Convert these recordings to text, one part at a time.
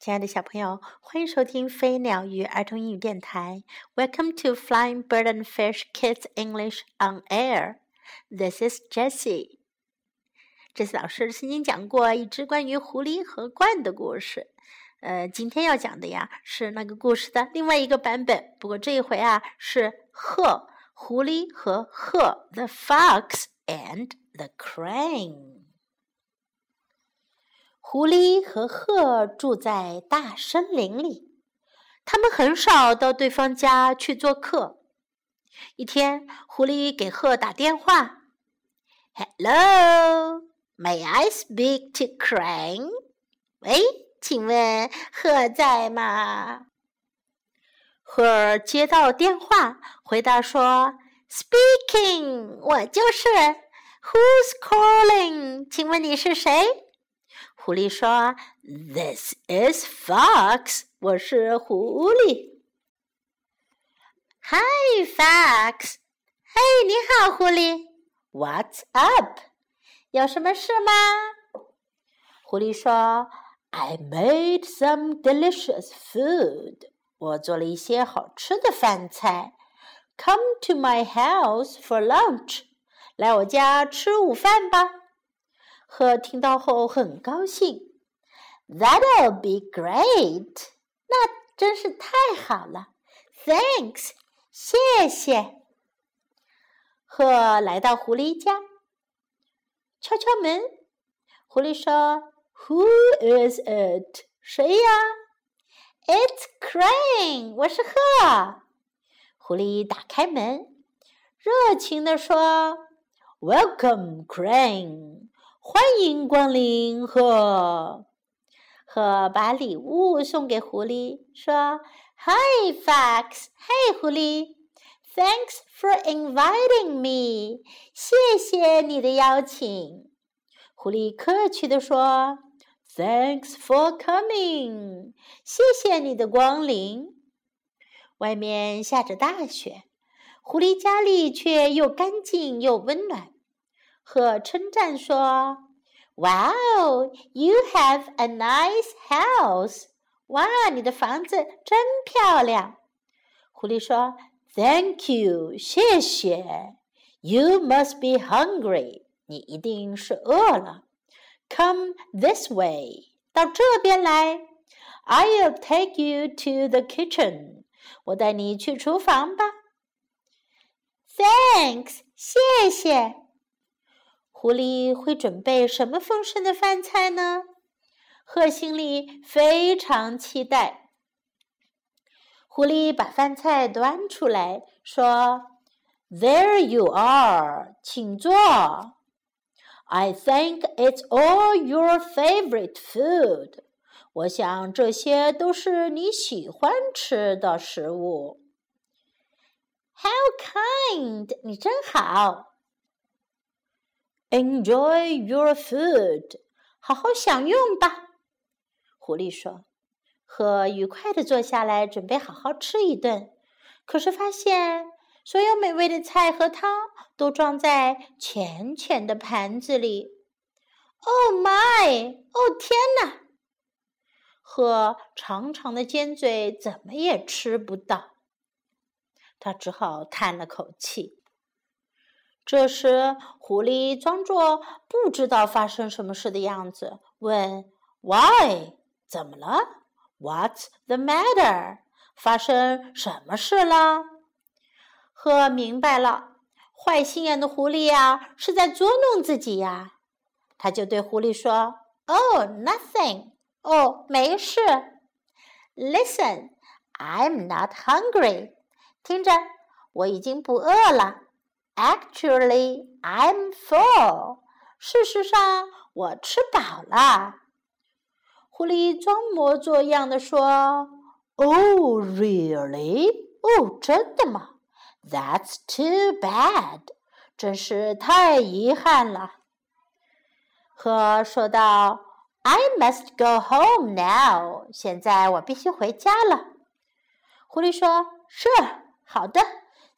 亲爱的小朋友，欢迎收听飞鸟与儿童英语电台。Welcome to Flying Bird and Fish Kids English on Air. This is Jessie. 这次老师曾经讲过一只关于狐狸和鹳的故事。呃，今天要讲的呀是那个故事的另外一个版本。不过这一回啊是鹤、狐狸和鹤，The Fox and the Crane。狐狸和鹤住在大森林里，他们很少到对方家去做客。一天，狐狸给鹤打电话：“Hello, may I speak to Crane？” 喂，请问鹤在吗？鹤接到电话，回答说：“Speaking，我就是。Who's calling？请问你是谁？”狐狸说：“This is Fox，我是狐狸。”“Hi Fox，嘿，你好，狐狸。”“What's up？有什么事吗？”狐狸说：“I made some delicious food，我做了一些好吃的饭菜。Come to my house for lunch，来我家吃午饭吧。” ”鹤听到后很高兴，That'll be great！那真是太好了，Thanks！谢谢。鹤来到狐狸家，敲敲门。狐狸说：“Who is it？谁呀？”“It's Crane，我是鹤。”狐狸打开门，热情地说：“Welcome, Crane！” 欢迎光临，鹤。鹤把礼物送给狐狸，说：“Hi, Fox，嘿，狐狸，Thanks for inviting me，谢谢你的邀请。”狐狸客气地说：“Thanks for coming，谢谢你的光临。”外面下着大雪，狐狸家里却又干净又温暖。鹤称赞说：“Wow, you have a nice house！哇，你的房子真漂亮。”狐狸说：“Thank you，谢谢。You must be hungry，你一定是饿了。Come this way，到这边来。I'll take you to the kitchen，我带你去厨房吧。Thanks，谢谢。” 狐狸会准备什么丰盛的饭菜呢？鹤心里非常期待。狐狸把饭菜端出来，说：“There you are，请坐。I think it's all your favorite food。我想这些都是你喜欢吃的食物。How kind！你真好。” Enjoy your food，好好享用吧。狐狸说：“和愉快地坐下来，准备好好吃一顿。可是发现所有美味的菜和汤都装在浅浅的盘子里。Oh my！哦天哪！和长长的尖嘴怎么也吃不到，他只好叹了口气。这时，狐狸装作不知道发生什么事的样子，问：“Why？怎么了？What's the matter？发生什么事了？”鹤明白了，坏心眼的狐狸呀，是在捉弄自己呀。他就对狐狸说：“Oh, nothing. 哦，没事。Listen，I'm not hungry. 听着，我已经不饿了。” Actually, I'm full. 事实上，我吃饱了。狐狸装模作样的说：“Oh, really? 哦，真的吗？That's too bad. 真是太遗憾了。”鹤说道：“I must go home now. 现在我必须回家了。”狐狸说：“Sure，好的。”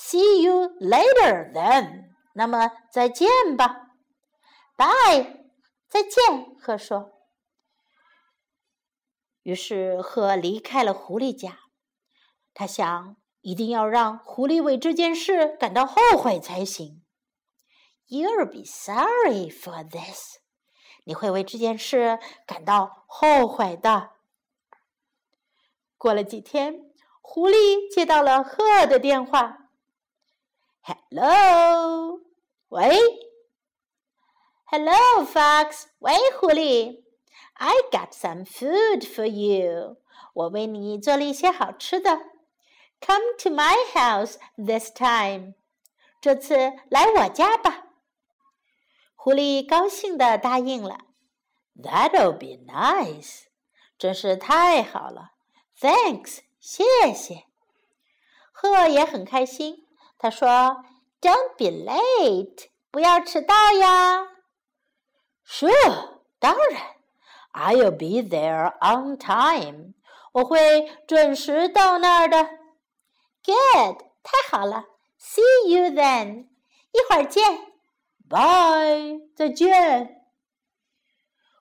See you later, then. 那么再见吧，Bye，再见。鹤说。于是鹤离开了狐狸家。他想，一定要让狐狸为这件事感到后悔才行。You'll be sorry for this。你会为这件事感到后悔的。过了几天，狐狸接到了鹤的电话。Hello，喂。Hello, Fox。喂，狐狸。I got some food for you。我为你做了一些好吃的。Come to my house this time。这次来我家吧。狐狸高兴地答应了。That'll be nice。真是太好了。Thanks，谢谢。鹤也很开心。 他说：“Don't be late，不要迟到呀。”Sure，当然。I'll be there on time。我会准时到那儿的。Good，太好了。See you then，一会儿见。Bye，再见。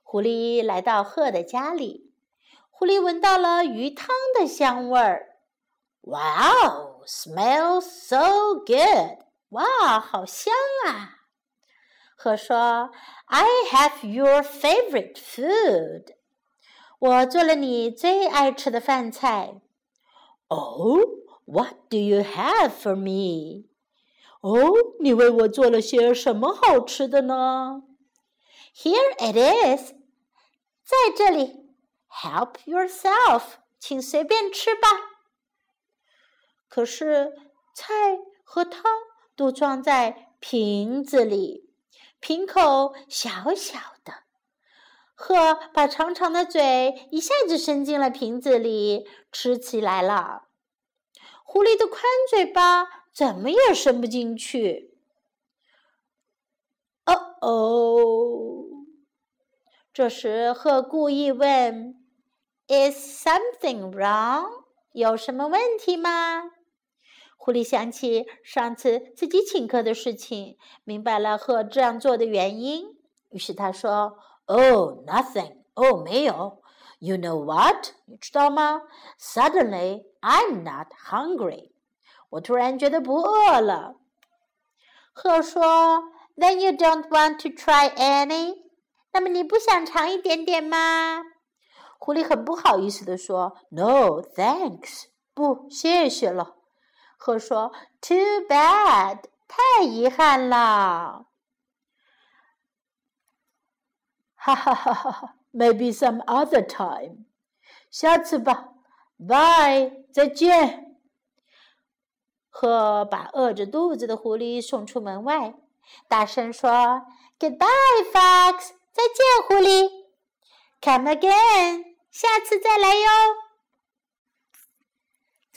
狐狸来到鹤的家里，狐狸闻到了鱼汤的香味儿。Wow，smells so good！哇，好香啊！鹤说：“I have your favorite food。”我做了你最爱吃的饭菜。Oh。What do you have for me？哦，你为我做了些什么好吃的呢？Here it is，在这里。Help yourself，请随便吃吧。 可是菜和汤都装在瓶子里，瓶口小小的。鹤把长长的嘴一下子伸进了瓶子里，吃起来了。狐狸的宽嘴巴怎么也伸不进去。哦哦！这时鹤故意问：“Is something wrong？有什么问题吗？”狐狸想起上次自己请客的事情，明白了鹤这样做的原因，于是他说：“Oh, nothing. 哦，没有。” You know what？你知道吗？Suddenly I'm not hungry。我突然觉得不饿了。鹤说：“Then you don't want to try any？” 那么你不想尝一点点吗？狐狸很不好意思地说：“No, thanks。”不，谢谢了。鹤说：“Too bad。”太遗憾了。哈哈哈哈哈。Maybe some other time，下次吧。Bye，再见。鹤把饿着肚子的狐狸送出门外，大声说：“Goodbye，Fox，再见，狐狸。Come again，下次再来哟。”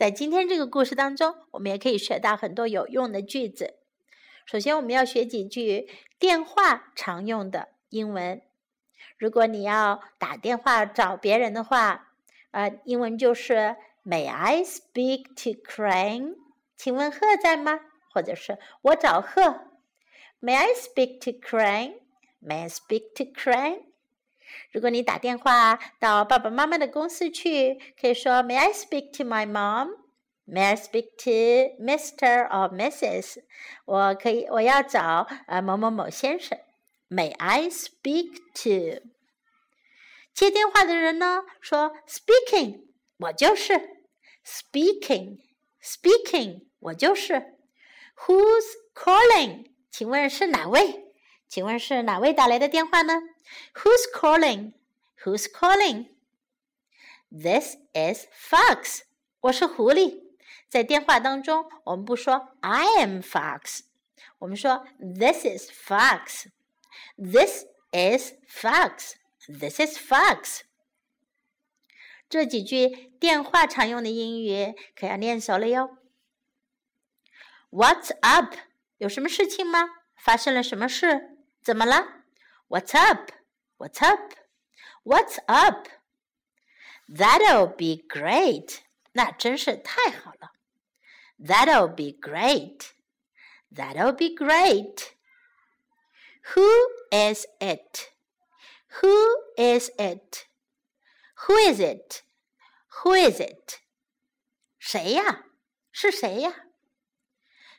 在今天这个故事当中，我们也可以学到很多有用的句子。首先，我们要学几句电话常用的英文。如果你要打电话找别人的话，呃，英文就是 May I speak to Crane？请问鹤在吗？或者是我找鹤？May I speak to Crane？May I speak to Crane？如果你打电话到爸爸妈妈的公司去，可以说 May I speak to my mom？May I speak to Mr. or Mrs.？我可以，我要找呃某某某先生。May I speak to？接电话的人呢说：“Speaking，我就是。Speaking，Speaking，我就是。Who's calling？请问是哪位？请问是哪位打来的电话呢？Who's calling？Who's calling？This is Fox。我是狐狸。在电话当中，我们不说 I am Fox，我们说 This is Fox。This is Fox. This is Fox. 这几句电话常用的英语可要练熟了哟。What's up？有什么事情吗？发生了什么事？怎么了？What's up？What's up？What's up？That'll be great。那真是太好了。That'll be great. That'll be great. Who is it? Who is it? Who is it? Who is it？谁呀？是谁呀？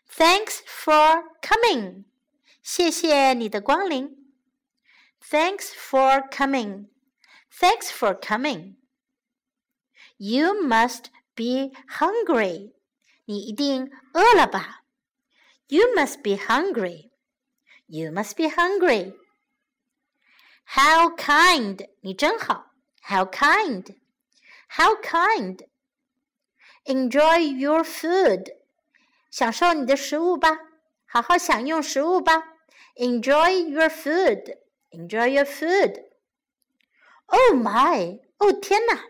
Thanks for coming， 谢谢你的光临。Thanks for coming. Thanks for coming. You must be hungry. 你一定饿了吧？You must be hungry. You must be hungry. How kind! 你真好。How kind! How kind! Enjoy your food. 享受你的食物吧，好好享用食物吧。Enjoy your food. Enjoy your food. Oh my! 哦天哪！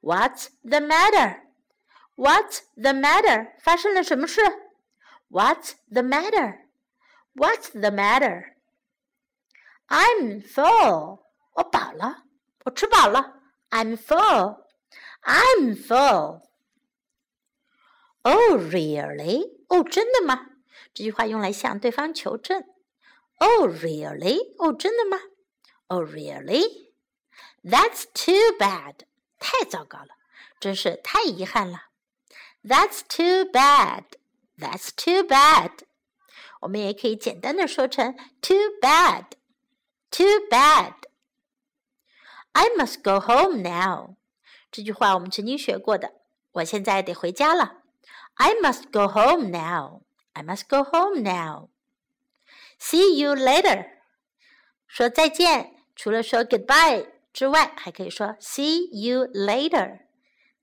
What's the matter? What's the matter? 发生了什么事？What's the matter? What's the matter? I'm full. 我饱了，我吃饱了。I'm full. I'm full. Oh, really? 哦，真的吗？ 这句话用来向对方求证。Oh, really? 哦，真的吗？Oh, really? That's too bad. 太糟糕了，真是太遗憾了。That's too bad. That's too bad. 我们也可以简单的说成 too bad. Too bad. I must go home now. 这句话我们曾经学过的。我现在得回家了。I must go home now. I must go home now. See you later. 说再见，除了说 goodbye 之外，还可以说 see you later。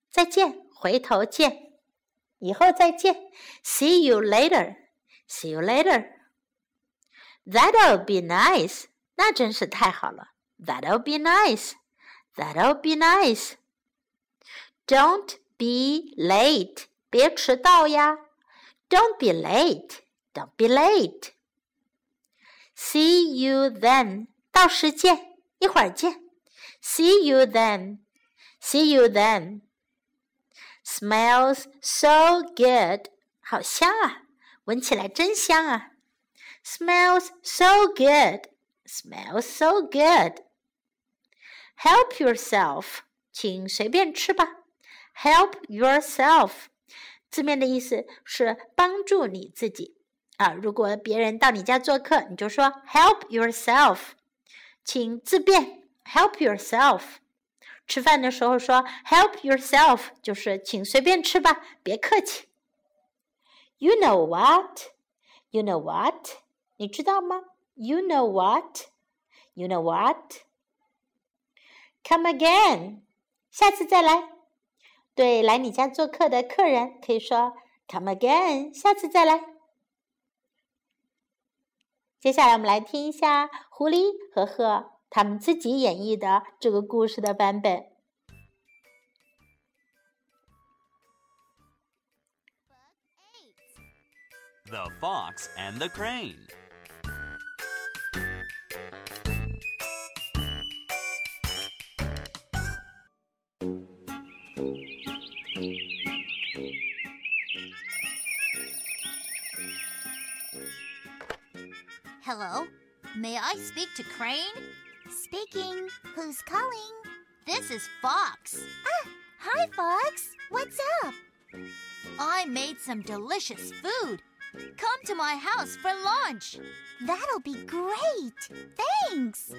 再见，回头见，以后再见。See you later. See you later. That'll be nice. 那真是太好了。That'll be nice. That'll be nice. Don't be late. 别迟到呀。 Don't be late. Don't be late. See you then. 到时见，一会儿见。See you then. See you then. Smells so good. 好香啊，闻起来真香啊。Smells so good. Smells so good. Help yourself. 请随便吃吧。Help yourself. 字面的意思是帮助你自己啊。如果别人到你家做客，你就说 Help yourself，请自便。Help yourself。吃饭的时候说 Help yourself，就是请随便吃吧，别客气。You know what? You know what? 你知道吗？You know what? You know what? Come again，下次再来。对来你家做客的客人可以说 Come again，下次再来。接下来我们来听一下狐狸和鹤他们自己演绎的这个故事的版本。The Fox and the Crane. Hello, may I speak to Crane? Speaking. Who's calling? This is Fox. Ah, hi, Fox. What's up? I made some delicious food. Come to my house for lunch. That'll be great. Thanks.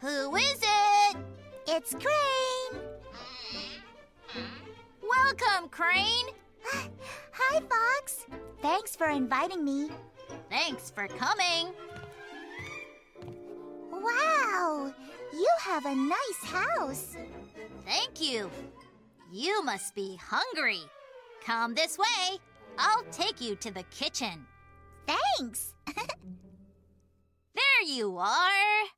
Who is it? It's Crane. Welcome, Crane. Hi, Fox. Thanks for inviting me. Thanks for coming. Wow, you have a nice house. Thank you. You must be hungry. Come this way. I'll take you to the kitchen. Thanks. There you are.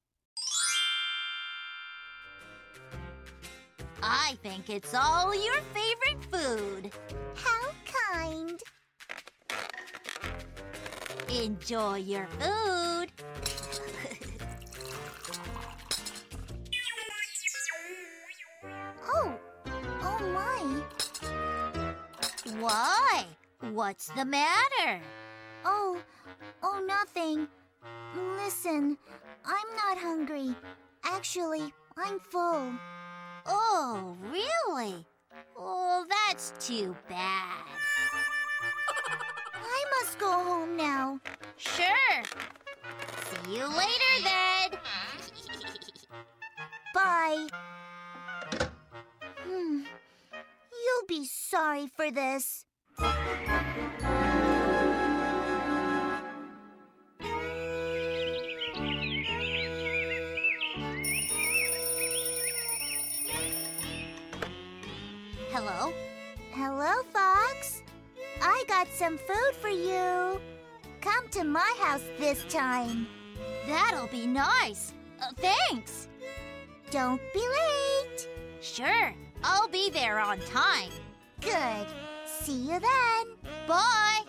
I think it's all your favorite food. How kind. Enjoy your food. Oh, oh my. Why? What's the matter? Oh, oh, nothing. Listen, I'm not hungry. Actually, I'm full. Oh, really? Oh, that's too bad. I must go home now. Sure. See you later then. Bye. Hmm. You'll be sorry for this. Got some food for you. Come to my house this time. That'll be nice. Uh, thanks. Don't be late. Sure, I'll be there on time. Good. See you then. Bye.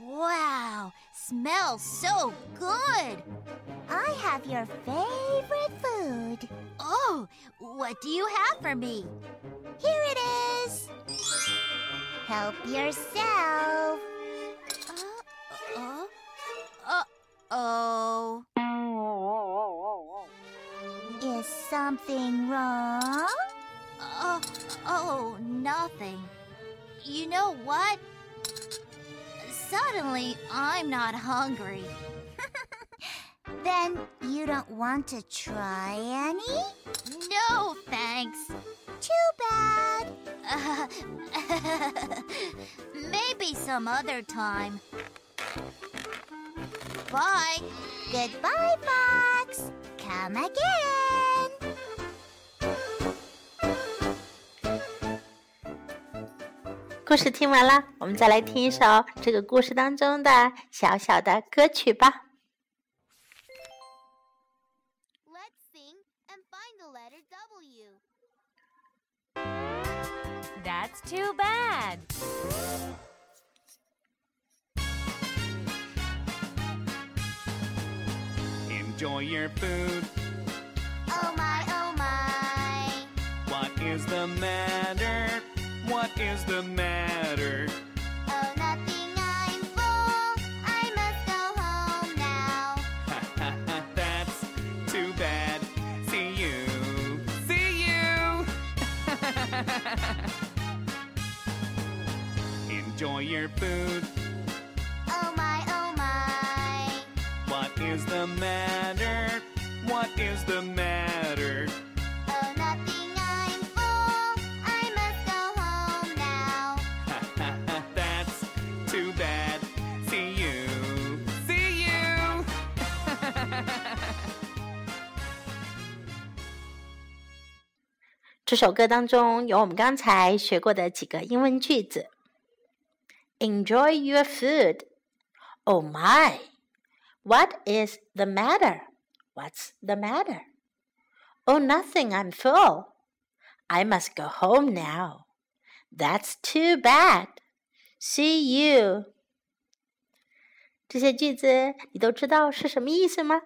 Wow, smells so good. Have your favorite food. Oh, what do you have for me? Here it is. Help yourself. Uh, uh, uh-oh. Is something wrong? Uh, oh, nothing. You know what? Suddenly, I'm not hungry. Then you don't want to try any? No, thanks. Too bad. Uh, maybe some other time. Bye. Goodbye, Fox. Come again. 故事听完了，我们再来听一首这个故事当中的小小的歌曲吧。 That's too bad. Enjoy your food. Oh my, oh my. What is the matter? What is the matter? your food. Oh my, oh my. What is the matter? What is the matter? Oh, nothing, I'm full. I must go home now. That's too bad. See you. See you. 这首歌当中有我们刚才学过的几个英文句子。 Enjoy your food. Oh my. What is the matter? What's the matter? Oh, nothing. I'm full. I must go home now. That's too bad. See you. 这些句子你都知道是什么意思吗？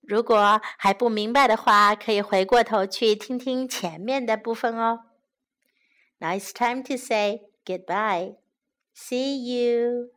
如果还不明白的话，可以回过头去听听前面的部分哦。Now it's time to say goodbye. See you.